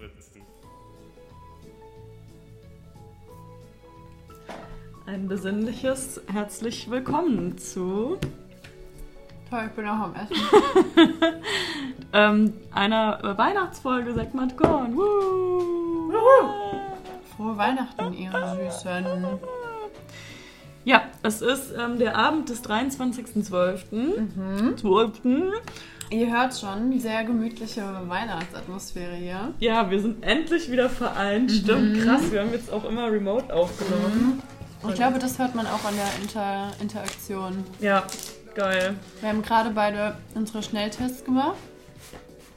umstrittensten. Ein besinnliches herzlich willkommen zu Toll, ich bin auch am Essen. ähm, einer äh, Weihnachtsfolge Segment Korn. Woo! Frohe Weihnachten, ihr Süßen. Ja, es ist ähm, der Abend des 23.12. Mhm. 12. Ihr hört schon, sehr gemütliche Weihnachtsatmosphäre hier. Ja, wir sind endlich wieder vereint. Stimmt, krass. Wir haben jetzt auch immer remote aufgenommen. Ich glaube, das hört man auch an der Inter Interaktion. Ja, geil. Wir haben gerade beide unsere Schnelltests gemacht,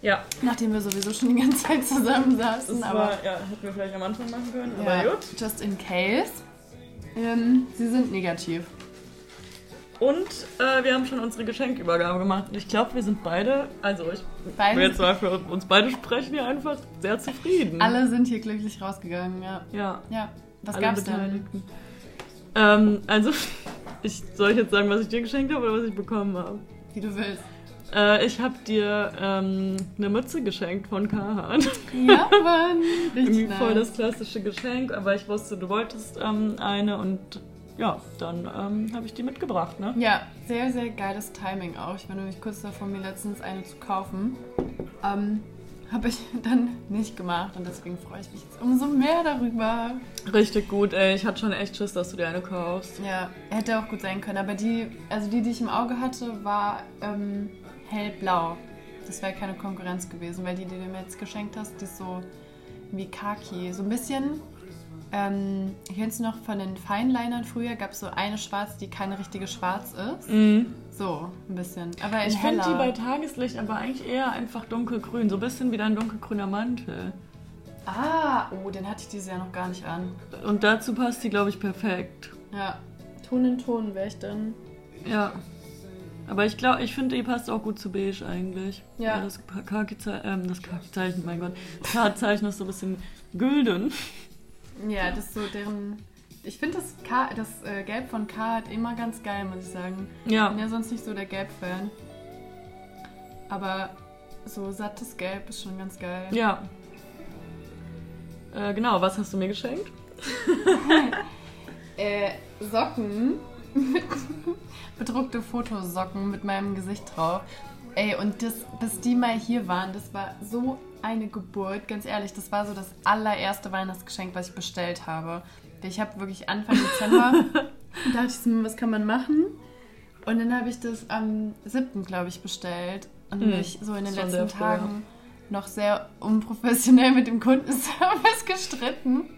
Ja, nachdem wir sowieso schon die ganze Zeit zusammen saßen. das aber war, ja, hätten wir vielleicht am Anfang machen können, ja, aber gut. just in case. Ähm, sie sind negativ. Und äh, wir haben schon unsere Geschenkübergabe gemacht. Ich glaube, wir sind beide, also ich Beide- will jetzt mal für uns beide sprechen, hier einfach sehr zufrieden. Alle sind hier glücklich rausgegangen, ja. Ja, Ja, was alle gab's denn? Ähm, also, ich soll ich jetzt sagen, was ich dir geschenkt habe oder was ich bekommen habe? Wie du willst. Äh, ich habe dir ähm, eine Mütze geschenkt von Carhartt. Ja, Mann. Irgendwie Richtig voll nice. das klassische Geschenk, aber ich wusste, du wolltest ähm, eine und ja, dann ähm, habe ich die mitgebracht, ne? Ja, sehr, sehr geiles Timing auch. Ich war nämlich kurz davor, mir letztens eine zu kaufen. Ähm, habe ich dann nicht gemacht und deswegen freue ich mich jetzt umso mehr darüber. Richtig gut, ey. Ich hatte schon echt Schiss, dass du dir eine kaufst. Ja, hätte auch gut sein können, aber die, also die, die ich im Auge hatte, war ähm, hellblau. Das wäre keine Konkurrenz gewesen, weil die, die du mir jetzt geschenkt hast, die ist so wie Kaki. So ein bisschen, ähm, kennst du noch von den Feinlinern früher? Gab es so eine schwarz, die keine richtige schwarz ist? So, ein bisschen. Aber in Ich finde die bei Tageslicht aber eigentlich eher einfach dunkelgrün. So ein bisschen wie dein dunkelgrüner Mantel. Ah, oh, den hatte ich dieses Jahr noch gar nicht an. Und dazu passt die, glaube ich, perfekt. Ja, Ton in Ton wäre ich dann. Ja. Aber ich glaube, ich finde, die passt auch gut zu beige eigentlich. Ja. Weil das Kaki-Zeichen, ähm, das Kaki-Zeichen, mein Gott. K-Zeichen ist so ein bisschen gülden. Ja, das ist so deren. Ich finde das, K, das äh, Gelb von K hat immer ganz geil, muss ich sagen. Ich Ja. bin ja sonst nicht so der Gelb-Fan. Aber so sattes Gelb ist schon ganz geil. Ja. Äh, genau, was hast du mir geschenkt? Äh, Socken. Bedruckte Fotosocken mit meinem Gesicht drauf. Ey, und das, bis die mal hier waren, das war so eine Geburt. Ganz ehrlich, das war so das allererste Weihnachtsgeschenk, was ich bestellt habe. Ich habe wirklich Anfang Dezember, da dachte ich so, was kann man machen? Und dann habe ich das am 7. glaube ich, bestellt. Und Hm, mich so in den letzten Tagen noch sehr unprofessionell mit dem Kundenservice gestritten.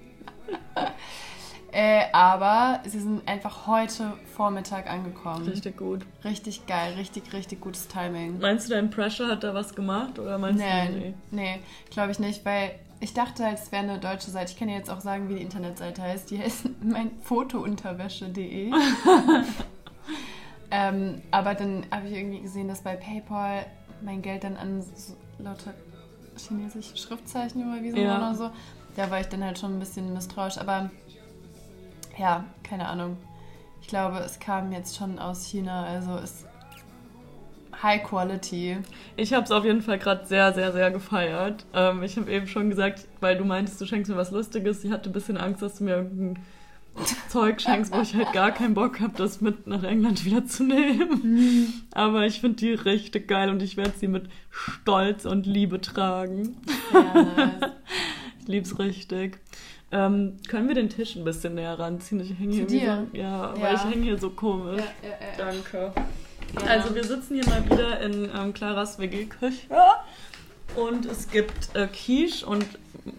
Äh, aber sie sind einfach heute Vormittag angekommen. Richtig gut. Richtig geil, richtig, richtig gutes Timing. Meinst du, dein Pressure hat da was gemacht? Oder meinst du, Nee, nee, glaube ich nicht, weil ich dachte halt, es wäre eine deutsche Seite. Ich kann ja jetzt auch sagen, wie die Internetseite heißt. Die heißt mein Fotounterwäsche.de. ähm, aber dann habe ich irgendwie gesehen, dass bei PayPal mein Geld dann an so lauter chinesische Schriftzeichen überwiesen Ja. wurde oder so. Da war ich dann halt schon ein bisschen misstrauisch. Aber ja, keine Ahnung. Ich glaube, es kam jetzt schon aus China, also ist High Quality. Ich habe es auf jeden Fall gerade sehr, sehr, sehr gefeiert. Ähm, ich habe eben schon gesagt, weil du meintest, du schenkst mir was Lustiges. Ich hatte ein bisschen Angst, dass du mir irgendein Zeug schenkst, wo ich halt gar keinen Bock habe, das mit nach England wieder zu nehmen. Aber ich finde die richtig geil und ich werde sie mit Stolz und Liebe tragen. Ja, nice. Ich lieb's richtig. Ähm, können wir den Tisch ein bisschen näher ranziehen? Ich hänge hier dir? So, ja, Ja. weil ich hänge hier so komisch. ja, ja, ja. Danke. Ja. Also wir sitzen hier mal wieder in ähm, Claras WG-Küche und es gibt äh, Quiche und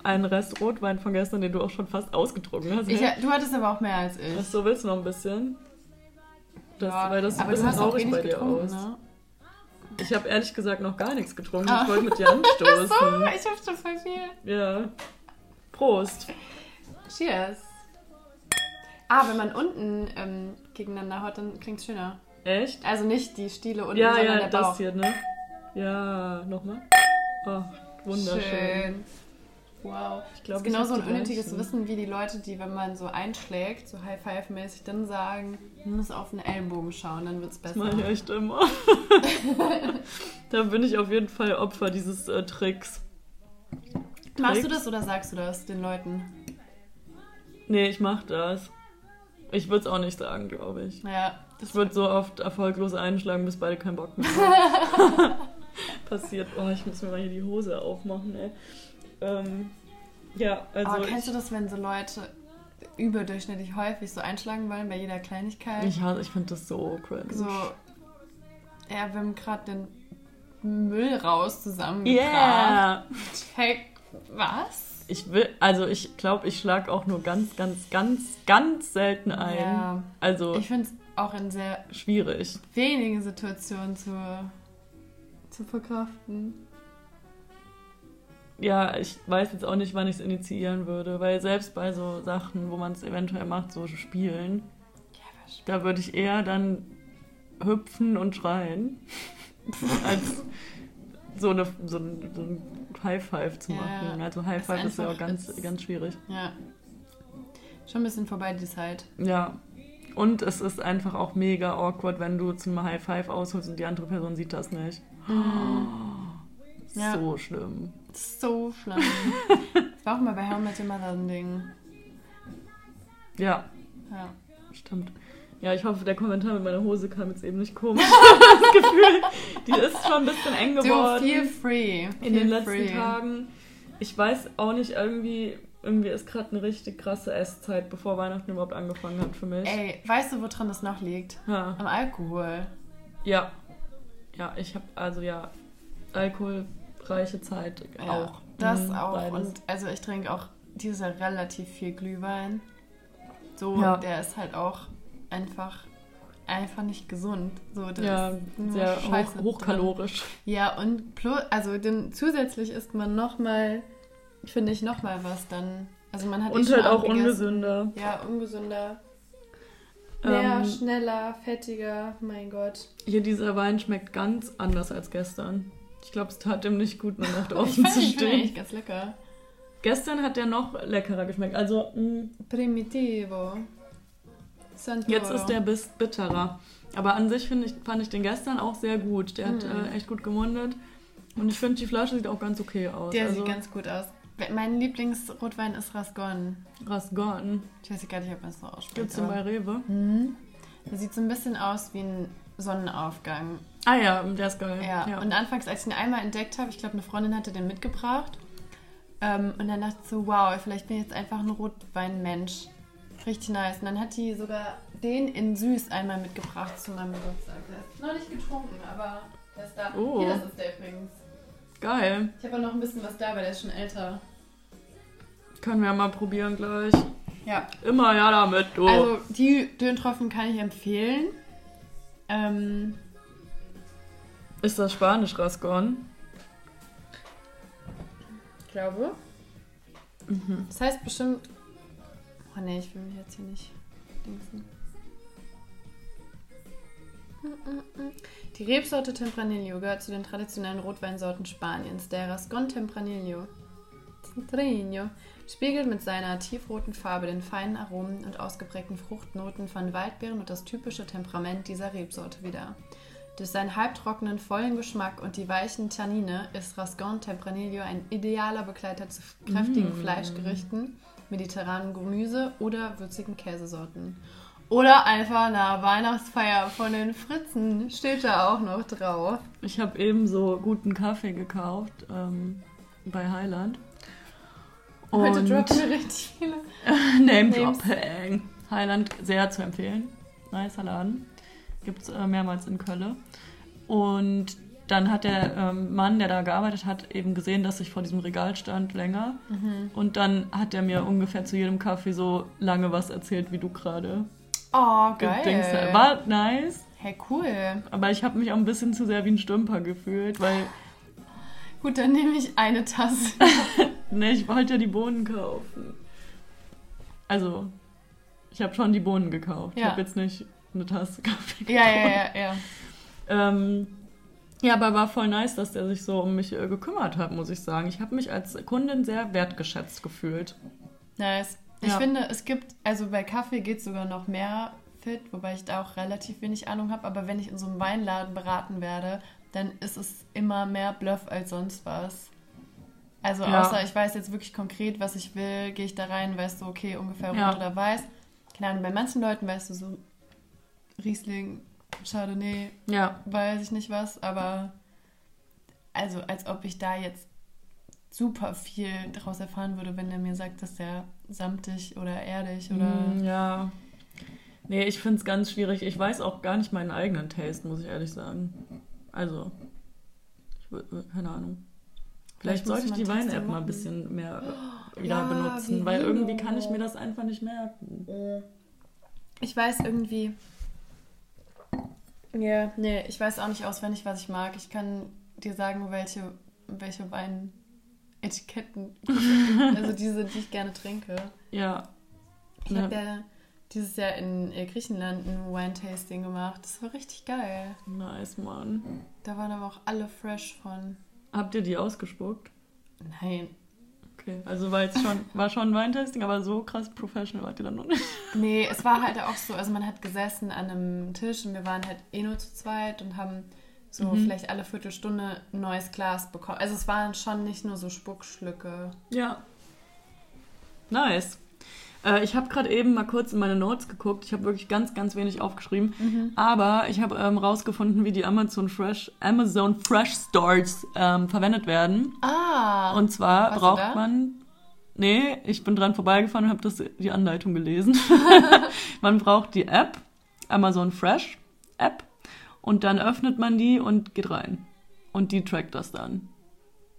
einen Rest Rotwein von gestern, den du auch schon fast ausgetrunken hast. Ich, ne? du hattest aber auch mehr als ich. Ach so, willst du noch ein bisschen? Das, Ja, weil das sieht ein bisschen traurig bei dir getrunken, aus. ne? Ich habe ehrlich gesagt noch gar nichts getrunken. Ah. Ich wollte mit dir anstoßen. So, ich hab schon voll viel. Ja. Prost. Cheers. Ah, wenn man unten ähm, gegeneinander haut, dann klingt's schöner. Echt? Also nicht die Stiele unten, Ja, sondern ja, der das Bauch. hier, ne? Ja, nochmal. Oh, wunderschön. Schön. Wow. Ich glaub, das ist genauso ein unnötiges. Wissen wie die Leute, die, wenn man so einschlägt, so High-Five-mäßig, dann sagen, man muss auf den Ellenbogen schauen, dann wird's Das besser. mache ich echt immer. da bin ich auf jeden Fall Opfer dieses äh, Tricks. Machst du Tricks. das oder sagst du das den Leuten? Nee, ich mach das. Ich würde es auch nicht sagen, glaube ich. Naja, Ich würde so oft erfolglos einschlagen, bis beide keinen Bock mehr haben. Passiert. Oh, ich muss mir mal hier die Hose aufmachen, ey. Ähm, ja, also. Aber kennst du das, wenn so Leute überdurchschnittlich häufig so einschlagen wollen bei jeder Kleinigkeit? ich, hasse- ich finde das so cringe. so, ja, wir haben gerade den Müll raus zusammengebracht. Yeah! Hey, was? Ich will, also ich glaube, ich schlag auch nur ganz, ganz, ganz, ganz selten ein. Ja. Also Ich finde es auch in sehr schwierig. wenigen Situationen zu, zu verkraften. Ja, ich weiß jetzt auch nicht, wann ich es initiieren würde, weil selbst bei so Sachen, wo man es eventuell macht, so Spielen, Ja, da würde ich eher dann hüpfen und schreien, als so, eine, so, ein, so ein High Five zu Ja, machen. Also High Five ist ja auch ganz, ist- ganz schwierig. Ja. Schon ein bisschen vorbei die Zeit. Ja. Und es ist einfach auch mega awkward, wenn du zum High Five ausholst und die andere Person sieht das nicht. Ja. So schlimm. So schlimm. das war auch mal bei How I Met Your Mother ein Ding. Ja, Ja. stimmt. Ja, ich hoffe, der Kommentar mit meiner Hose kam jetzt eben nicht komisch. das Gefühl, die ist schon ein bisschen eng Du, geworden feel free. in Feel den letzten free. Tagen. Ich weiß auch nicht, irgendwie, irgendwie ist gerade eine richtig krasse Esszeit, bevor Weihnachten überhaupt angefangen hat für mich. Ey, weißt du, woran das noch liegt? Ja. Am Alkohol. Ja. Ja, ich habe also ja alkoholreiche Zeit Ja, auch. Das Mhm, auch. beides. Und also ich trinke auch dieses Jahr relativ viel Glühwein. So, Ja. der ist halt auch einfach einfach nicht gesund. So, ja, sehr Scheiße hoch, drin. hochkalorisch. Ja, und plus, also dann zusätzlich isst man nochmal, finde ich, nochmal was dann. Also man hat eh Und schon halt auch gegessen. ungesünder. Ja, ungesünder. Mehr, Ähm, schneller, fettiger, mein Gott. Hier, dieser Wein schmeckt ganz anders als gestern. Ich glaube, es tat ihm nicht gut, eine Nacht Ich fand zu ich stehen. eigentlich ganz lecker. Gestern hat der noch leckerer geschmeckt. Also, mh, Primitivo. Santoro. jetzt ist der bis bitterer. Aber an sich ich, fand ich den gestern auch sehr gut. Der hat Mhm. äh, echt gut gemundet. Und ich finde, die Flasche sieht auch ganz okay aus. Der also, sieht ganz gut aus. Mein Lieblingsrotwein ist Rasgon. Rasgon. Ich weiß gar nicht, ob man es so ausspricht. Gibt es den bei Rewe? Mhm. Der sieht so ein bisschen aus wie ein Sonnenaufgang. Ah ja, der ist geil. Ja. Und anfangs, als ich ihn einmal entdeckt habe, ich glaube, eine Freundin hatte den mitgebracht. Ähm, und dann dachte ich so, wow, vielleicht bin ich jetzt einfach ein Rotweinmensch. Richtig nice. Und dann hat die sogar den in süß einmal mitgebracht zu meinem Geburtstag. Der ist noch nicht getrunken, aber der ist da. Oh. Hier, das ist der übrigens. Geil. Ich habe auch noch ein bisschen was da, weil der ist schon älter. Können wir mal probieren gleich. Ja. Immer ja damit, du. Also die Döntropfen kann ich empfehlen. Ähm, ist das Spanisch Rasgon? ich glaube. Mhm. Das heißt bestimmt. Oh ne, ich will mich jetzt hier nicht dingsen. Die Rebsorte Tempranillo gehört zu den traditionellen Rotweinsorten Spaniens. Der Rascon Tempranillo Centrino spiegelt mit seiner tiefroten Farbe den feinen Aromen und ausgeprägten Fruchtnoten von Waldbeeren und das typische Temperament dieser Rebsorte wider. Durch seinen halbtrockenen, vollen Geschmack und die weichen Tannine ist Rascon Tempranillo ein idealer Begleiter zu kräftigen Mm. Fleischgerichten, mediterranen Gemüse oder würzigen Käsesorten. Oder einfach einer Weihnachtsfeier von den Fritzen steht da auch noch drauf. Ich habe eben so guten Kaffee gekauft ähm, bei Highland. Heute Und droppen wir richtig viele. Name. Dropping. Highland sehr zu empfehlen. Nicer Laden. Gibt es äh, mehrmals in Köln. Und dann hat der ähm, Mann, der da gearbeitet hat, eben gesehen, dass ich vor diesem Regal stand länger. Mhm. Und dann hat er mir ungefähr zu jedem Kaffee so lange was erzählt, wie du gerade Oh, gedingst hast. geil. War nice. Hey, cool. Aber ich habe mich auch ein bisschen zu sehr wie ein Stümper gefühlt, weil Gut, dann nehme ich eine Tasse. ne, ich wollte ja die Bohnen kaufen. Also, ich habe schon die Bohnen gekauft. Ich Ja. habe jetzt nicht eine Tasse Kaffee gekauft. ja, ja, ja, ja. Ähm, ja, aber war voll nice, dass der sich so um mich äh, gekümmert hat, muss ich sagen. Ich habe mich als Kundin sehr wertgeschätzt gefühlt. Nice. Ich Ja. finde, es gibt, also bei Kaffee geht es sogar noch mehr fit, wobei ich da auch relativ wenig Ahnung habe. Aber wenn ich in so einem Weinladen beraten werde, dann ist es immer mehr Bluff als sonst was. Also Ja. außer ich weiß jetzt wirklich konkret, was ich will, gehe ich da rein, weißt du, okay, ungefähr rot Ja. oder weiß. Keine Ahnung, bei manchen Leuten weißt du so Riesling, Chardonnay, Ja, weiß ich nicht was, aber also als ob ich da jetzt super viel daraus erfahren würde, wenn er mir sagt, dass der samtig oder erdig oder Mm, ja. Nee, ich finde es ganz schwierig. Ich weiß auch gar nicht meinen eigenen Taste, muss ich ehrlich sagen. Also, keine Ahnung. Vielleicht, Vielleicht sollte ich die Wein-App mal ein bisschen mehr äh, wieder Ja, benutzen, weil irgendwie kann ich mir das einfach nicht merken. Ich weiß irgendwie. Ja, nee, ich weiß auch nicht auswendig, was ich mag. Ich kann dir sagen, welche, welche Weinetiketten, also diese, die ich gerne trinke. Ja. Ich Ja. habe ja dieses Jahr in äh, Griechenland ein Wine-Tasting gemacht. Das war richtig geil. Nice, Mann. Da waren aber auch alle fresh von. Habt ihr die ausgespuckt? Nein. Okay, also war jetzt schon, war schon ein Weintasting, aber so krass professional wart ihr dann noch nicht. Nee, es war halt auch so, also man hat gesessen an einem Tisch und wir waren halt eh nur zu zweit und haben so Mhm. vielleicht alle Viertelstunde ein neues Glas bekommen. Also es waren schon nicht nur so Spuckschlücke. Ja. Nice. Äh, ich habe gerade eben mal kurz in meine Notes geguckt. Ich habe wirklich ganz, ganz wenig aufgeschrieben. Mhm. Aber ich habe ähm, rausgefunden, wie die Amazon Fresh, Amazon Fresh Stores ähm, verwendet werden. Ah! Und zwar braucht man. Nee, ich bin dran vorbeigefahren und habe das die Anleitung gelesen. man braucht die App, Amazon Fresh App, und dann öffnet man die und geht rein. Und die trackt das dann.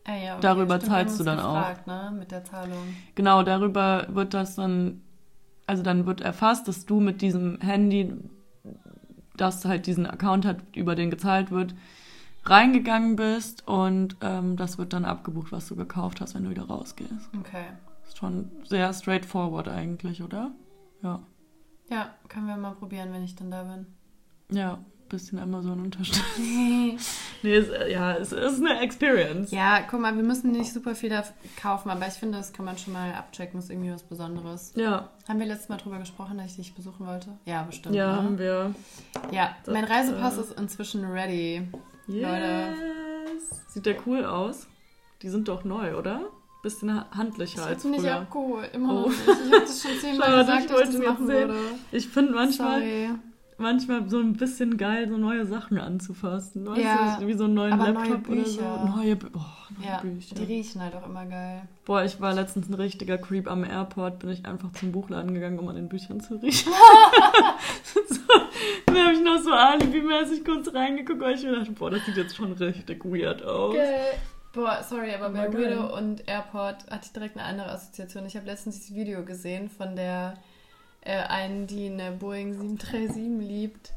Ah, ja, okay, darüber stimmt, zahlst du dann auch. gefragt, Ne, mit der Zahlung. Genau, darüber wird das dann, also dann wird erfasst, dass du mit diesem Handy, das halt diesen Account hat, über den gezahlt wird, reingegangen bist und ähm, das wird dann abgebucht, was du gekauft hast, wenn du wieder rausgehst. Okay. Ist schon sehr straightforward eigentlich, oder? Ja. Ja, können wir mal probieren, wenn ich dann da bin. Ja, bisschen Amazon unterstützen. nee, es, äh, ja, es ist eine Experience. ja, guck mal, wir müssen nicht super viel da kaufen, aber ich finde, das kann man schon mal abchecken, ist irgendwie was Besonderes. Ja, Haben wir letztes Mal drüber gesprochen, dass ich dich besuchen wollte? Ja, bestimmt. ja, ne? haben wir. Ja, Das, mein Reisepass äh, ist inzwischen ready. Yes. Sieht der cool aus? Die sind doch neu, oder? Bisschen handlicher Ich als habe nicht früher. abgeholt, immer Oh. noch nicht. Ich habe das schon zehnmal gesagt, ich dass ich das machen würde. Ich finde manchmal, Sorry. Manchmal so ein bisschen geil, so neue Sachen anzufassen. Weißt Ja, du, wie so einen neuen Laptop oder so. Neue, oh, neue Ja, Bücher. die riechen halt auch immer geil. Boah, ich war letztens ein richtiger Creep am Airport, bin ich einfach zum Buchladen gegangen, um an den Büchern zu riechen. so, dann habe ich noch so alibimäßig kurz reingeguckt, weil ich mir dachte, boah, das sieht jetzt schon richtig weird aus. Geil. Boah, sorry, aber bei Aber geil. Weirdo und Airport hatte ich direkt eine andere Assoziation. Ich habe letztens dieses Video gesehen von der äh, einen, die eine Boeing 737 liebt.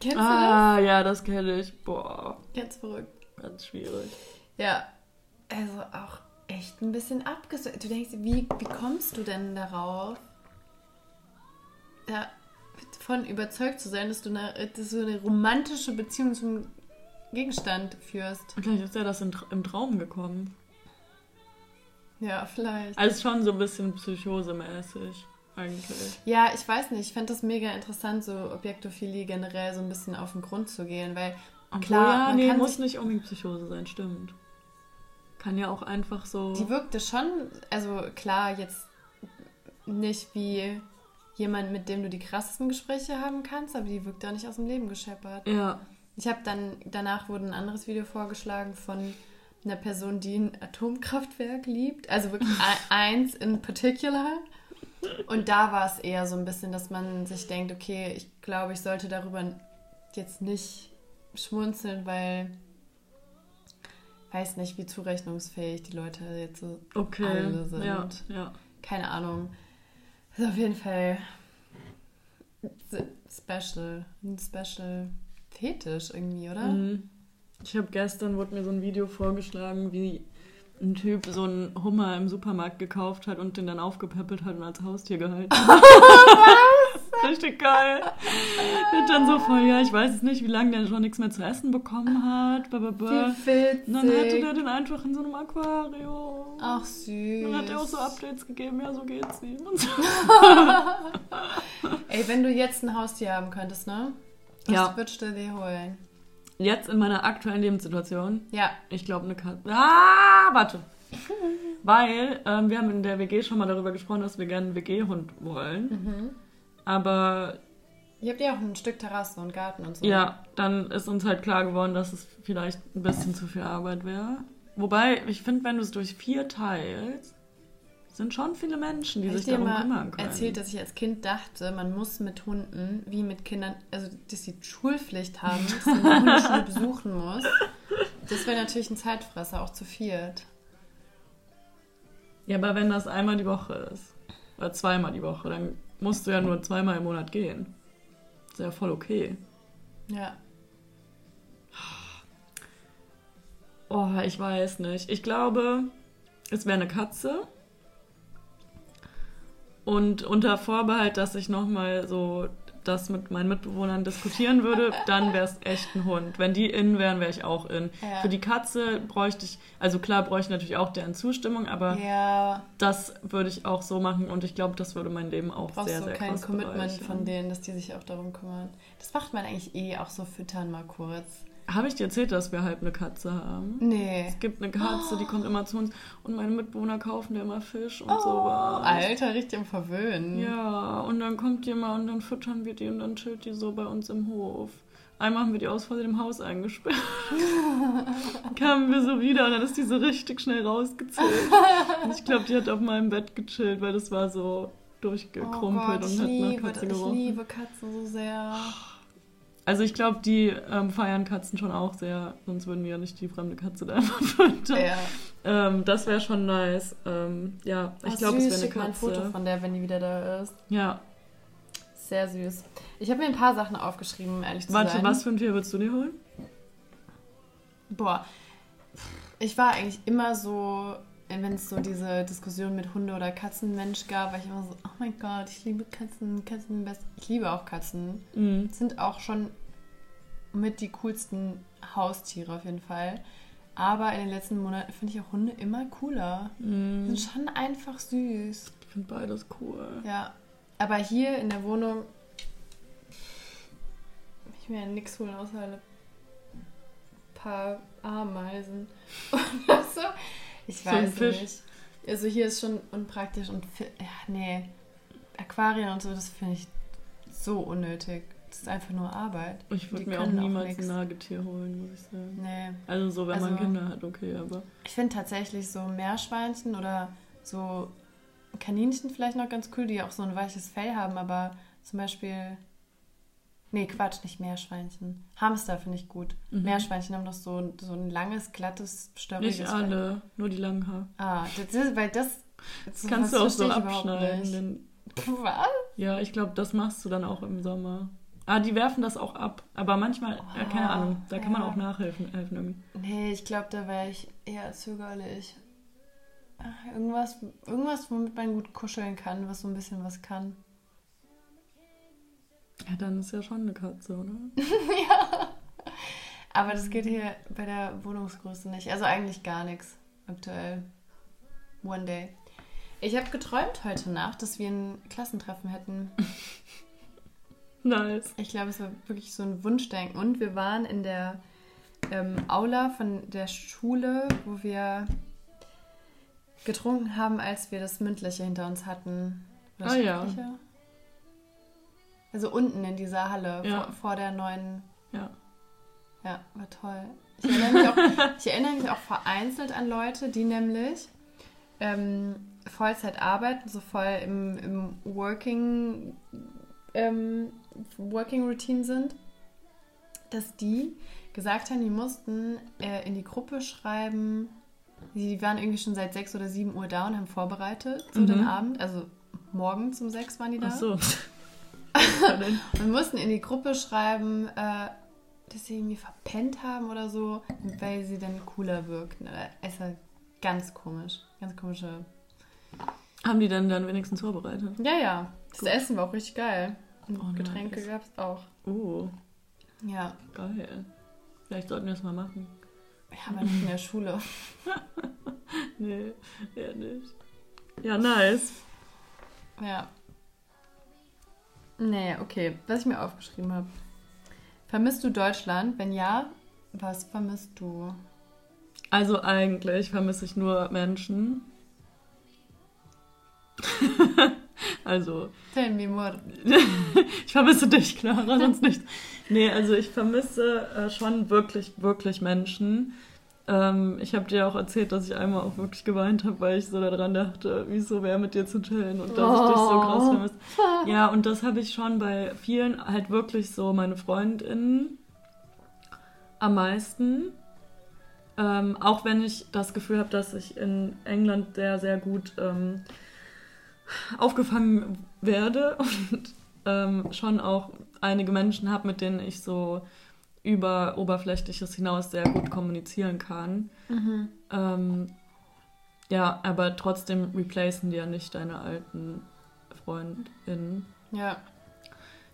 Kennst Ah, ja, das kenne ich. Boah, du das? Ganz verrückt. ganz schwierig. Ja, also auch echt ein bisschen abgesucht. Du denkst, wie, wie kommst du denn darauf, davon überzeugt zu sein, dass du eine, dass du eine romantische Beziehung zum Gegenstand führst? Vielleicht ist ja das im Traum gekommen. Ja, vielleicht. Also schon so ein bisschen psychosemäßig, eigentlich. Ja, ich weiß nicht. Ich fände das mega interessant, so Objektophilie generell so ein bisschen auf den Grund zu gehen, weil Obwohl, Klar, ja, man nee, kann muss nicht unbedingt Psychose sein, stimmt. Kann ja auch einfach so. die wirkte schon, also klar, jetzt nicht wie jemand, mit dem du die krassesten Gespräche haben kannst, aber die wirkt auch nicht aus dem Leben gescheppert. ja. Ich habe dann, danach wurde ein anderes Video vorgeschlagen von einer Person, die ein Atomkraftwerk liebt. Also wirklich e- eins in particular. Und da war es eher so ein bisschen, dass man sich denkt, okay, ich glaube, ich sollte darüber jetzt nicht schmunzeln, weil weiß nicht, wie zurechnungsfähig die Leute jetzt so Okay. alle sind. Ja, ja. Keine Ahnung. Das ist auf jeden Fall special. Ein special Fetisch irgendwie, oder? Mhm. Ich habe gestern, wurde mir so ein Video vorgeschlagen, wie ein Typ so einen Hummer im Supermarkt gekauft hat und den dann aufgepäppelt hat und als Haustier gehalten hat. Richtig geil. Der dann so voll, ja, ich weiß jetzt nicht, wie lange der schon nichts mehr zu essen bekommen hat. Blablabla. Wie witzig. Und dann hatte der den einfach in so einem Aquarium. Ach, süß. Dann hat er auch so Updates gegeben, ja, so geht's ihm. Und so. Ey, wenn du jetzt ein Haustier haben könntest, ne? Was Ja. würdest du dir holen? Jetzt in meiner aktuellen Lebenssituation, Ja. ich glaube eine Katze. Ah, warte. Weil ähm, wir haben in der WG schon mal darüber gesprochen, dass wir gerne einen WG-Hund wollen. Mhm. Aber Ihr habt ja auch ein Stück Terrasse und Garten und so. ja, dann ist uns halt klar geworden, dass es vielleicht ein bisschen zu viel Arbeit wäre. Wobei, ich finde, wenn du es durch vier teilst, sind schon viele Menschen, die ich sich darum mal kümmern können. erzählt, dass ich als Kind dachte, man muss mit Hunden wie mit Kindern, also dass sie Schulpflicht haben, dass man die Hundeschule besuchen muss. Das wäre natürlich ein Zeitfresser, auch zu viert. Ja, aber wenn das einmal die Woche ist, oder zweimal die Woche, dann musst du ja nur zweimal im Monat gehen. Ist ja voll okay. Ja. Oh, ich weiß nicht. Ich glaube, es wäre eine Katze. Und unter Vorbehalt, dass ich nochmal so das mit meinen Mitbewohnern diskutieren würde, dann wäre es echt ein Hund. Wenn die in wären, wäre ich auch in. Ja. Für die Katze bräuchte ich, also klar bräuchte ich natürlich auch deren Zustimmung, aber Ja, das würde ich auch so machen und ich glaube, das würde mein Leben auch brauchst sehr, du sehr kein krass Commitment bereichern. von denen, dass die sich auch darum kümmern. Das macht man eigentlich eh auch so füttern mal kurz. Habe ich dir erzählt, dass wir halt eine Katze haben? Nee. Es gibt eine Katze, die kommt immer zu uns und meine Mitbewohner kaufen dir immer Fisch und Oh, sowas. Alter, richtig am Verwöhnen. Ja, und dann kommt die immer und dann füttern wir die und dann chillt die so bei uns im Hof. Einmal haben wir die aus Versehen im Haus eingesperrt. Kamen wir so wieder und dann ist die so richtig schnell rausgezählt. Und ich glaube, die hat auf meinem Bett gechillt, weil das war so Oh durchgekrumpelt Gott, ich und hat nach liebe, Katze ich gerochen. liebe Katzen so sehr. Also ich glaube, die ähm, feiern Katzen schon auch sehr, sonst würden wir ja nicht die fremde Katze da einfach füttern. Ja. Ähm, das wäre schon nice. Ähm, ja, ich Oh, glaube, es wäre eine mal ein Foto Katze. von der, wenn die wieder da ist. Ja, Sehr süß. Ich habe mir ein paar Sachen aufgeschrieben, ehrlich zu warte, sein. was für ein Tier würdest du dir holen? Boah. Ich war eigentlich immer so, wenn es so diese Diskussion mit Hunde- oder Katzenmensch gab, war ich immer so, oh mein Gott, ich liebe Katzen, Katzen sind best. Ich liebe auch Katzen. Mhm. Sind auch schon mit die coolsten Haustiere auf jeden Fall. Aber in den letzten Monaten finde ich auch Hunde immer cooler. Mhm. Sind schon einfach süß. Ich finde beides cool. Ja. Aber hier in der Wohnung ich mir ja nichts holen außer ein paar Ameisen. Oder so. Ich So weiß Fisch. nicht. Also hier ist schon unpraktisch und ja, nee. Aquarien und so, das finde ich so unnötig. Das ist einfach nur Arbeit. Ich würde mir auch auch niemals nix. ein Nagetier holen, muss ich sagen. Nee. Also so, wenn man Also- Kinder hat, okay, aber... Ich finde tatsächlich so Meerschweinchen oder so Kaninchen vielleicht noch ganz cool, die auch so ein weiches Fell haben, aber zum Beispiel. Nee, Quatsch, nicht Meerschweinchen. Hamster finde ich gut. Mhm. Meerschweinchen haben doch so, so ein langes, glattes, störriges Nicht Fell. alle, nur die langen Haare. Ah, das ist, weil das. Das kannst du auch so abschneiden. Was? ja, ich glaube, das machst du dann auch im Sommer. Ah, die werfen das auch ab. Aber manchmal, ja, keine Ah, Ahnung, da kann man ja. auch nachhelfen helfen irgendwie. Nee, ich glaube, da wäre ich eher zögerlich. Ah, Irgendwas, irgendwas, womit man gut kuscheln kann, was so ein bisschen was kann. Ja, dann ist ja schon eine Katze, oder? Aber das geht hier bei der Wohnungsgröße nicht. Also eigentlich gar nichts aktuell. One day. Ich habe geträumt heute Nacht, dass wir ein Klassentreffen hätten. Nice. Ich glaube, es war wirklich so ein Wunschdenken. Und wir waren in der ähm, Aula von der Schule, wo wir getrunken haben, als wir das Mündliche hinter uns hatten. Oder Ah, ja. Also unten in dieser Halle, Ja. vor, vor der neuen Ja. Ja, war toll. Ich erinnere mich auch, ich erinnere mich auch vereinzelt an Leute, die nämlich ähm, Vollzeit arbeiten, so voll im, im Working, ähm, Working Routine sind, dass die gesagt haben, die mussten äh, in die Gruppe schreiben, die waren irgendwie schon seit 6 oder 7 Uhr da und haben vorbereitet, so Mhm. den Abend, also morgens um 6 waren die da. Ach so. Wir mussten in die Gruppe schreiben, äh, dass sie irgendwie verpennt haben oder so, weil sie dann cooler wirkten. Oder- Es war ganz komisch. Ganz komische. Haben die denn dann wenigstens vorbereitet? Ja, ja. Das Gut. Essen war auch richtig geil. Und Oh, Getränke nice. gab es auch. Oh, Ja. geil. Vielleicht sollten wir das mal machen. Ja, aber nicht in der Schule. Nee, eher nicht. Ja, nice. Ja. Nee, okay. Was ich mir aufgeschrieben habe. Vermisst du Deutschland? Wenn ja, was vermisst du? Also eigentlich vermisse ich nur Menschen. also. Tell me more. ich vermisse dich, Clara, sonst nicht. Nee, also ich vermisse äh, schon wirklich, wirklich Menschen. Ähm, ich habe dir auch erzählt, dass ich einmal auch wirklich geweint habe, weil ich so daran dachte, wieso wäre mit dir zu chillen und dass oh. ich dich so krass oh. vermisse. Ja, und das habe ich schon bei vielen halt wirklich so meine FreundInnen am meisten. Ähm, auch wenn ich das Gefühl habe, dass ich in England sehr, sehr gut ähm, aufgefangen werde und ähm, schon auch einige Menschen habe, mit denen ich so über Oberflächliches hinaus sehr gut kommunizieren kann. Mhm. Ähm, ja, aber trotzdem replacen die ja nicht deine alten FreundInnen. Ja.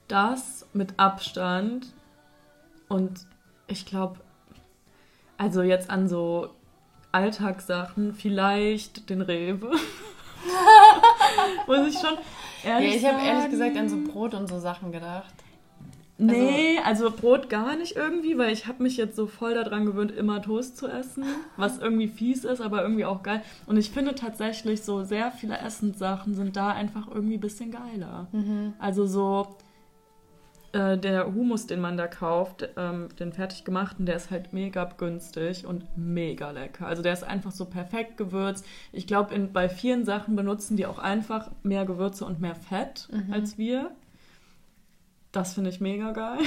Das mit Abstand und ich glaube, also jetzt an so Alltagssachen, vielleicht den Rewe. Muss ich schon ehrlich ja, ich habe ehrlich gesagt an so Brot und so Sachen gedacht. Nee, also, also Brot gar nicht irgendwie, weil ich habe mich jetzt so voll daran gewöhnt, immer Toast zu essen, was irgendwie fies ist, aber irgendwie auch geil. Und ich finde tatsächlich so sehr viele Essenssachen sind da einfach irgendwie ein bisschen geiler. Mhm. Also so äh, der Humus, den man da kauft, ähm, den fertig gemachten, der ist halt mega günstig und mega lecker. Also der ist einfach so perfekt gewürzt. Ich glaube, bei vielen Sachen benutzen die auch einfach mehr Gewürze und mehr Fett mhm. als wir. Das finde ich mega geil.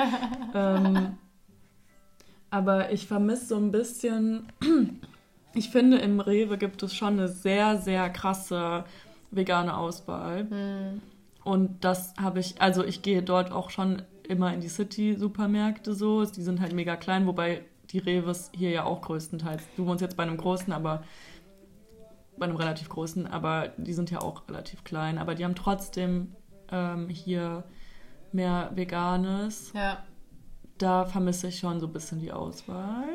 ähm, aber ich vermisse so ein bisschen. Ich finde, im Rewe gibt es schon eine sehr, sehr krasse vegane Auswahl. Mhm. Und das habe ich, also ich gehe dort auch schon immer in die City-Supermärkte so. Die sind halt mega klein, wobei die Reves hier ja auch größtenteils. Du wohnst jetzt bei einem großen, aber bei einem relativ großen, aber die sind ja auch relativ klein. Aber die haben trotzdem ähm, hier mehr Veganes. Ja. Da vermisse ich schon so ein bisschen die Auswahl.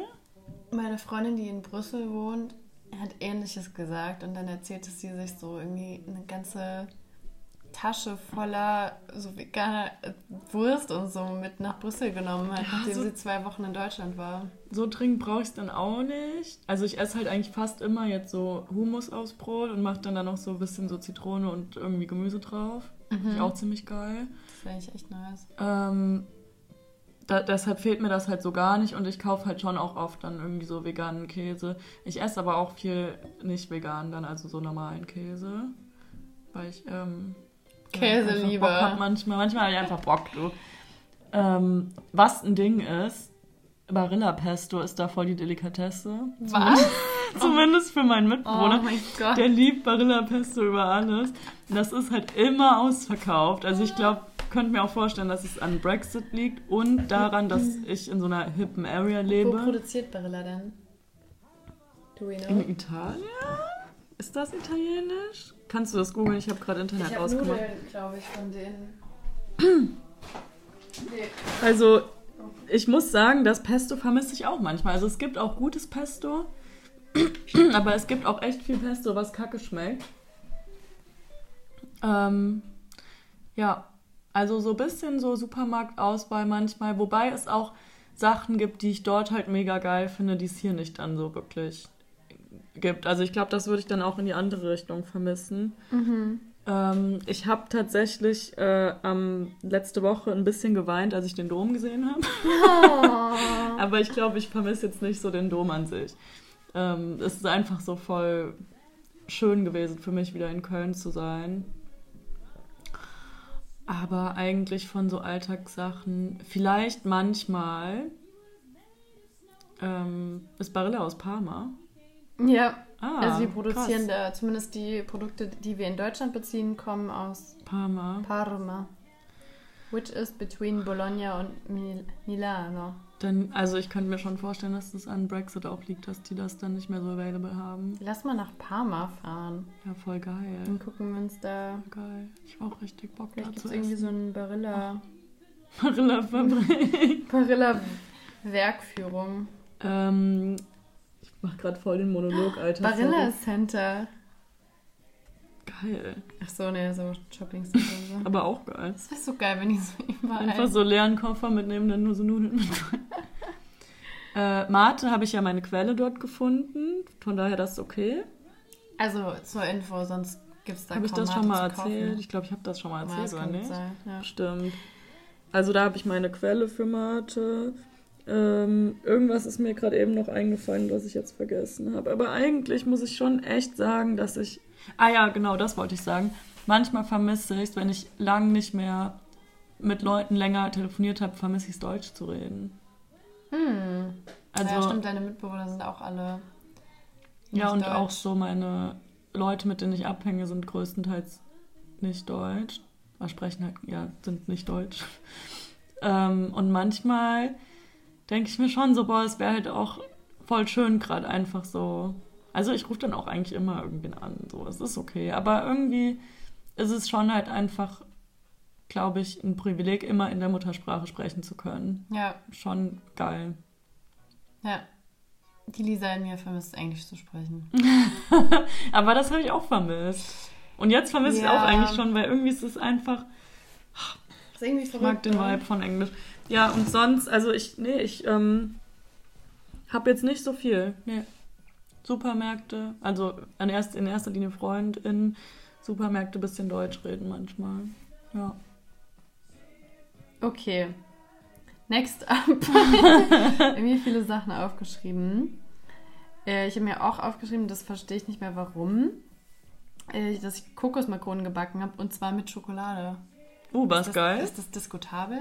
Meine Freundin, die in Brüssel wohnt, hat ähnliches gesagt und dann erzählte sie sich so irgendwie eine ganze Tasche voller so veganer Wurst und so mit nach Brüssel genommen hat, ja, nachdem so sie zwei Wochen in Deutschland war. So dringend brauche ich es dann auch nicht. Also ich esse halt eigentlich fast immer jetzt so Hummus aufs Brot und mache dann da noch so ein bisschen so Zitrone und irgendwie Gemüse drauf. Mhm. Ist auch ziemlich geil. Das wäre ich echt nice. Ähm, da, deshalb fehlt mir das halt so gar nicht und ich kaufe halt schon auch oft dann irgendwie so veganen Käse. Ich esse aber auch viel nicht vegan dann, also so normalen Käse. Weil ich ähm, Käse ja, lieber. Bock manchmal. Manchmal habe ich einfach Bock, du. Ähm, was ein Ding ist, Barilla Pesto ist da voll die Delikatesse. Was? Zumindest für meinen Mitbewohner. Oh mein Gott. Der liebt Barilla Pesto über alles. Das ist halt immer ausverkauft. Also ich glaube, könnte mir auch vorstellen, dass es an Brexit liegt und daran, dass ich in so einer hippen Area lebe. Wo produziert Barilla denn? Do we know? In Italien? Ist das italienisch? Kannst du das googeln? Ich habe gerade Internet ich hab ausgemacht. Nudeln, glaube ich, von denen. nee. Also, ich muss sagen, das Pesto vermisse ich auch manchmal. Also, es gibt auch gutes Pesto, aber es gibt auch echt viel Pesto, was kacke schmeckt. Ähm, ja, also so ein bisschen so Supermarktauswahl manchmal, wobei es auch Sachen gibt, die ich dort halt mega geil finde, die es hier nicht dann so wirklich gibt. Also ich glaube, das würde ich dann auch in die andere Richtung vermissen. Mhm. Ähm, ich habe tatsächlich äh, ähm, letzte Woche ein bisschen geweint, als ich den Dom gesehen habe. Oh. Aber ich glaube, ich vermisse jetzt nicht so den Dom an sich. Ähm, es ist einfach so voll schön gewesen für mich, wieder in Köln zu sein. Aber eigentlich von so Alltagssachen, vielleicht manchmal ähm, ist Barilla aus Parma. Ja. Ah, also wir produzieren da, zumindest die Produkte, die wir in Deutschland beziehen, kommen aus Parma. Parma. Which is between Bologna und Mil Milano. Dann, also ich könnte mir schon vorstellen, dass das an Brexit auch liegt, dass die das dann nicht mehr so available haben. Lass mal nach Parma fahren. Ja, voll geil. Dann gucken wir uns da. Geil. Ich war auch richtig Bock Vielleicht gibt es irgendwie so ein Barilla. Barilla-Fabrik. Barilla-Werkführung. Ähm, mach gerade voll den Monolog, Alter. Barilla Center. Geil. Ach so, ne, so Shopping Center. So. Aber auch geil. Das wäre so geil, wenn ich so überall... Einfach so leeren Koffer mitnehmen, dann nur so Nudeln mit Äh, Mate habe ich ja meine Quelle dort gefunden, von daher das ist okay. Also zur Info, sonst gibt es da Habe ich das schon mal erzählt? Ich glaube, ich habe das schon mal Ja, erzählt, das oder nicht? sein, ja. Stimmt. Also da habe ich meine Quelle für Mate. Ähm, irgendwas ist mir gerade eben noch eingefallen, was ich jetzt vergessen habe. Aber eigentlich muss ich schon echt sagen, dass ich. Ah ja, genau, das wollte ich sagen. Manchmal vermisse ich es, wenn ich lang nicht mehr mit Leuten länger telefoniert habe, vermisse ich es, Deutsch zu reden. Hm. Also, ja, stimmt, deine Mitbewohner sind auch alle. Ja, und Deutsch. auch so meine Leute, mit denen ich abhänge, sind größtenteils nicht deutsch. Oder sprechen halt, ja, sind nicht deutsch. ähm, und manchmal denke ich mir schon so, boah, es wäre halt auch voll schön gerade einfach so. Also ich rufe dann auch eigentlich immer irgendwen an, so, es ist okay. Aber irgendwie ist es schon halt einfach, glaube ich, ein Privileg, immer in der Muttersprache sprechen zu können. Ja, Schon geil. ja. Die Lisa in mir vermisst Englisch zu sprechen. Aber das habe ich auch vermisst. Und jetzt vermisse ich Ja. auch eigentlich schon, weil irgendwie ist es einfach, Das ist irgendwie ich mag den Vibe von Englisch. Ja, und sonst, also ich, nee, ich ähm, habe jetzt nicht so viel. Nee. Supermärkte, also in erster, in erster Linie FreundInnen, Supermärkte bisschen Deutsch reden manchmal. Ja. Okay. Next up. Irgendwie viele Sachen aufgeschrieben. Äh, ich habe mir auch aufgeschrieben, das verstehe ich nicht mehr warum, äh, dass ich Kokosmakronen gebacken habe und zwar mit Schokolade. Uh, ist war's das, geil? Ist das diskutabel?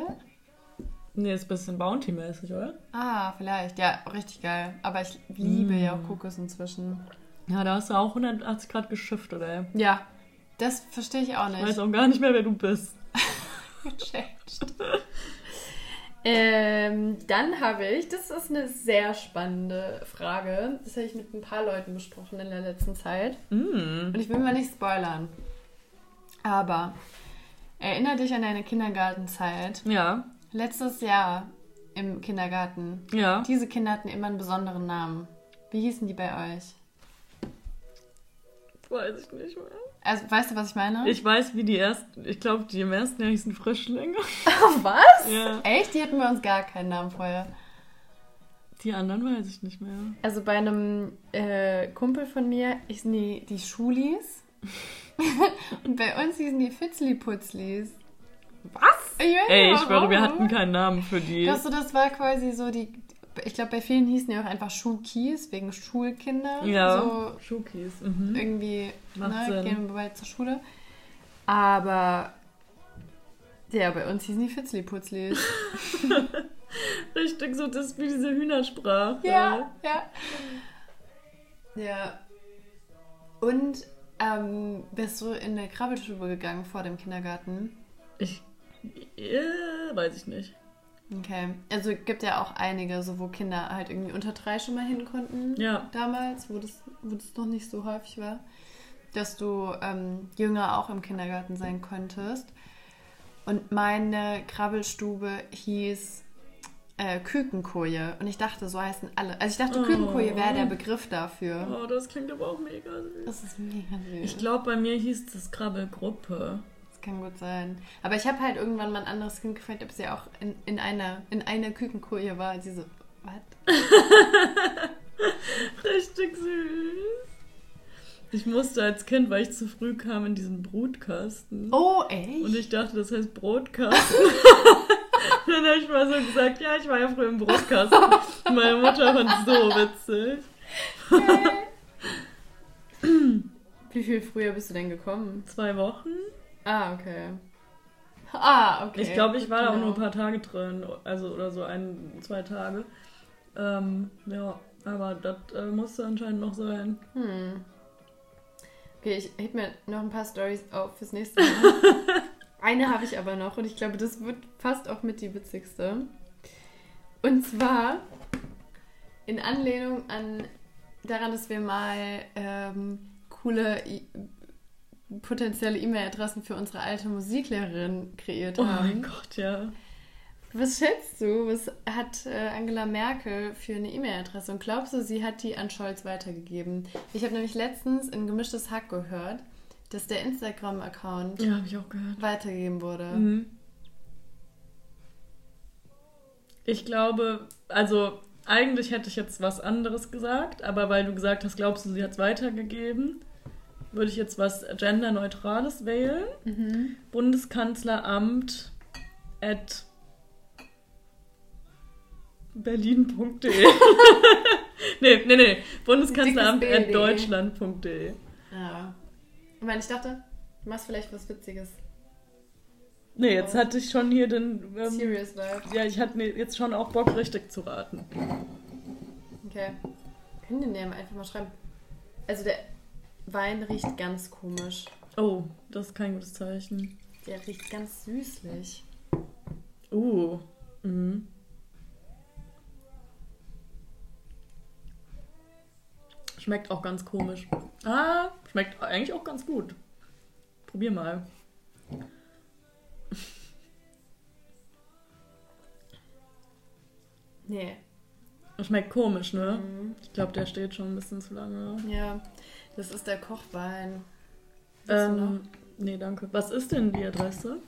Nee, ist ein bisschen Bounty-mäßig, oder? Ah, vielleicht. Ja, richtig geil. Aber ich liebe ja Mm. auch Kokos inzwischen. Ja, da hast du auch 180 Grad geschiftet, ey. Ja, das verstehe ich auch Ich nicht. weiß auch gar nicht mehr, wer du bist. Gechanged. ähm, dann habe ich, das ist eine sehr spannende Frage, das habe ich mit ein paar Leuten besprochen in der letzten Zeit. Mm. Und ich will mal nicht spoilern. Aber erinnere dich an deine Kindergartenzeit. Ja, Letztes Jahr im Kindergarten. ja. Diese Kinder hatten immer einen besonderen Namen. Wie hießen die bei euch? Weiß ich nicht mehr. Also, weißt du, was ich meine? Ich weiß, wie die ersten, ich glaube, die im ersten Jahr hießen Frischlinge. was? Ja. Echt? Die hatten bei uns gar keinen Namen vorher. Die anderen weiß ich nicht mehr. Also bei einem äh, Kumpel von mir hießen die, die Schulis. Und bei uns hießen die Fitzli-Putzlis. Was? Ich weiß Ey, ich schwöre, wir hatten keinen Namen für die. Glaubst du, das war quasi so die. Ich glaube, bei vielen hießen die auch einfach Schulkies wegen Schulkinder. Ja. So Schukis. Mhm. irgendwie Macht ne, Sinn. gehen wir bald zur Schule. Aber. Ja, bei uns hießen die Fitzli-Putzlis. Richtig so, das ist wie diese Hühnersprache. Ja, ja. Ja. Und ähm, bist du in eine Krabbelstube gegangen vor dem Kindergarten? Ich, ja, weiß ich nicht. Okay. Also gibt ja auch einige, so wo Kinder halt irgendwie unter drei schon mal hin konnten. Ja. Damals, wo das, wo das noch nicht so häufig war. Dass du ähm, jünger auch im Kindergarten sein konntest. Und meine Krabbelstube hieß äh, Kükenkoje. Und ich dachte, so heißen alle. Also ich dachte, Oh. Kükenkoje wäre der Begriff dafür. Oh, das klingt aber auch mega süß. Das ist mega süß. Ich glaube, bei mir hieß das Krabbelgruppe. Das kann gut sein. Aber ich habe halt irgendwann mal ein anderes Kind gefragt, ob sie auch in, in, einer, in einer Kükenkoje war. Und sie so, was? Richtig süß. Ich musste als Kind, weil ich zu früh kam, in diesen Brutkasten. Oh, echt? Und ich dachte, das heißt Brotkasten. Dann habe ich mal so gesagt, ja, ich war ja früher im Brotkasten. Meine Mutter fand es so witzig. Wie viel früher bist du denn gekommen? Zwei Wochen? Ah, okay. Ah, okay. Ich glaube, ich war da auch Genau. nur ein paar Tage drin. Also, oder so ein, zwei Tage. Ähm, ja, aber das äh, musste anscheinend noch sein. Hm. Okay, ich heb mir noch ein paar Stories auf fürs nächste Mal. Eine habe ich aber noch und ich glaube, das wird fast auch mit die witzigste. Und zwar in Anlehnung an daran, dass wir mal ähm, coole potenzielle E-Mail-Adressen für unsere alte Musiklehrerin kreiert Oh haben. mein Gott, ja. Was schätzt du, was hat äh, Angela Merkel für eine E-Mail-Adresse? Und glaubst du, sie hat die an Scholz weitergegeben? Ich habe nämlich letztens in Gemischtes Hack gehört, dass der Instagram-Account Ja, weitergegeben wurde. Mhm. Ich glaube, also eigentlich hätte ich jetzt was anderes gesagt, aber weil du gesagt hast, glaubst du, sie hat es weitergegeben, würde ich jetzt was genderneutrales wählen. Mhm. Bundeskanzleramt at berlin.de. nee, nee, nee. Bundeskanzleramt at BD. deutschland.de. Ja. Ich meine, ich dachte, du machst vielleicht was Witziges. Nee, jetzt hatte ich schon hier den. Ähm, Serious Vibe. ja, ich hatte mir jetzt schon auch Bock, richtig zu raten. Okay. Können den Namen einfach mal schreiben. Also der Wein riecht ganz komisch. Oh, das ist kein gutes Zeichen. Der riecht ganz süßlich. Uh. Mhm. Schmeckt auch ganz komisch. Ah, schmeckt eigentlich auch ganz gut. Probier mal. Nee. Schmeckt komisch, ne? Mhm. Ich glaube, der steht schon ein bisschen zu lange. Ja, das ist der Kochwein. Ähm, nee, danke. Was ist denn die Adresse?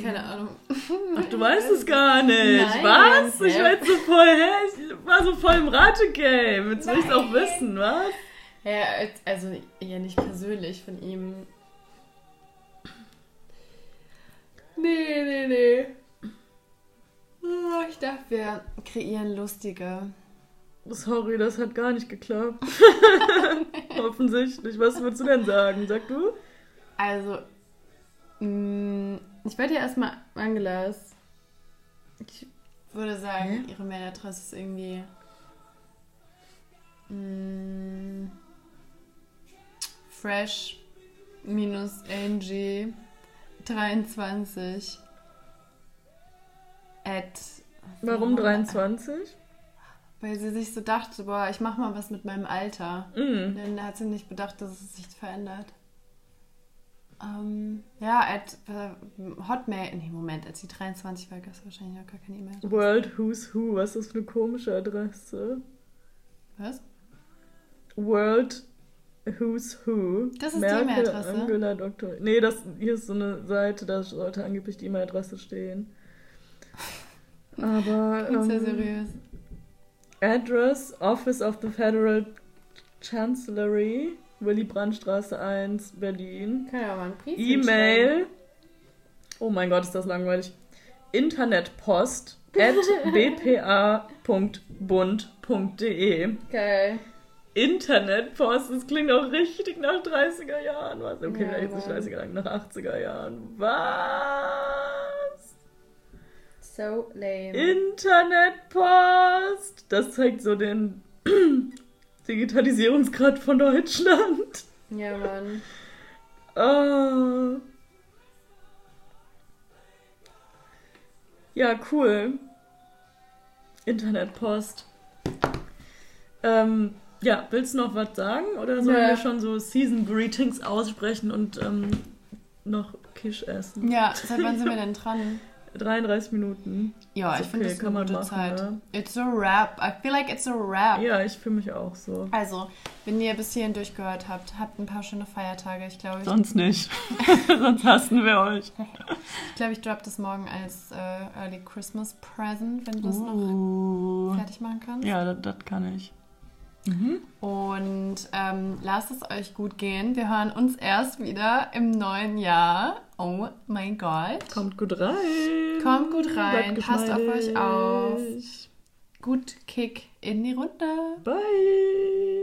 Keine Ahnung. Ach, du weißt es gar nicht. Nein. Was? Ich war jetzt so voll, hä? Ich war so voll im Rategame. Jetzt will ich auch Nein. wissen, was? Ja, also ja nicht persönlich von ihm. Nee, nee, nee. Oh, Ich dachte, wir kreieren lustige. Sorry, das hat gar nicht geklappt. Offensichtlich. Was würdest du denn sagen? Sag du? Also, mh, ich werde ja erstmal Angelas. Ich würde sagen, ihre Mailadresse ist irgendwie. mh, fresh minus ng 23 at. Warum 23? Weil sie sich so dachte, boah, ich mach mal was mit meinem Alter. Mm. Dann hat sie nicht bedacht, dass es sich verändert. Ähm, ja, at äh, Hotmail. Nee, Moment, als sie 23 war, gab es wahrscheinlich auch gar keine E-Mail. World Who's Who. Was ist das für eine komische Adresse? Was? World Who's Who. Das ist die Merkel, E-Mail-Adresse? Angela Doktor. Nee, das, hier ist so eine Seite, da sollte angeblich die E-Mail-Adresse stehen. Aber. Sehr ähm, seriös. Address Office of the Federal Chancellery, Willy Brandt-Straße 1, Berlin. Kann ja mal einen Brief E-Mail. Oh mein Gott, ist das langweilig. Internetpost at bpa.bund.de. Geil. Internetpost, das klingt auch richtig nach 30er Jahren. Was? Okay, Ja, vielleicht nicht Mann. 30er Jahren, nach 80er Jahren. Was? So lame. Internetpost! Das zeigt so den Digitalisierungsgrad von Deutschland. ja, Mann. Ah. Ja, cool. Internetpost. Ähm, ja, willst du noch was sagen? Oder sollen Nö. wir schon so Season Greetings aussprechen und ähm, noch Kisch essen? Ja, seit wann sind wir denn dran? 33 Minuten. Ja, Ist ich finde okay, das kann eine man gute machen, Zeit. ne? It's a wrap. I feel like it's a wrap. Ja, ich fühle mich auch so. Also, wenn ihr bis hierhin durchgehört habt, habt ein paar schöne Feiertage. Ich glaube, ich, Sonst nicht. Sonst hassen wir euch. ich, glaube, ich drop das morgen als äh, Early Christmas Present, wenn du das noch Uh. fertig machen kannst. Ja, das kann ich. Mhm. Und ähm, lasst es euch gut gehen. Wir hören uns erst wieder im neuen Jahr. Oh mein Gott. Kommt gut rein. Kommt gut rein, passt auf euch auf. Gut Kick in die Runde. Bye.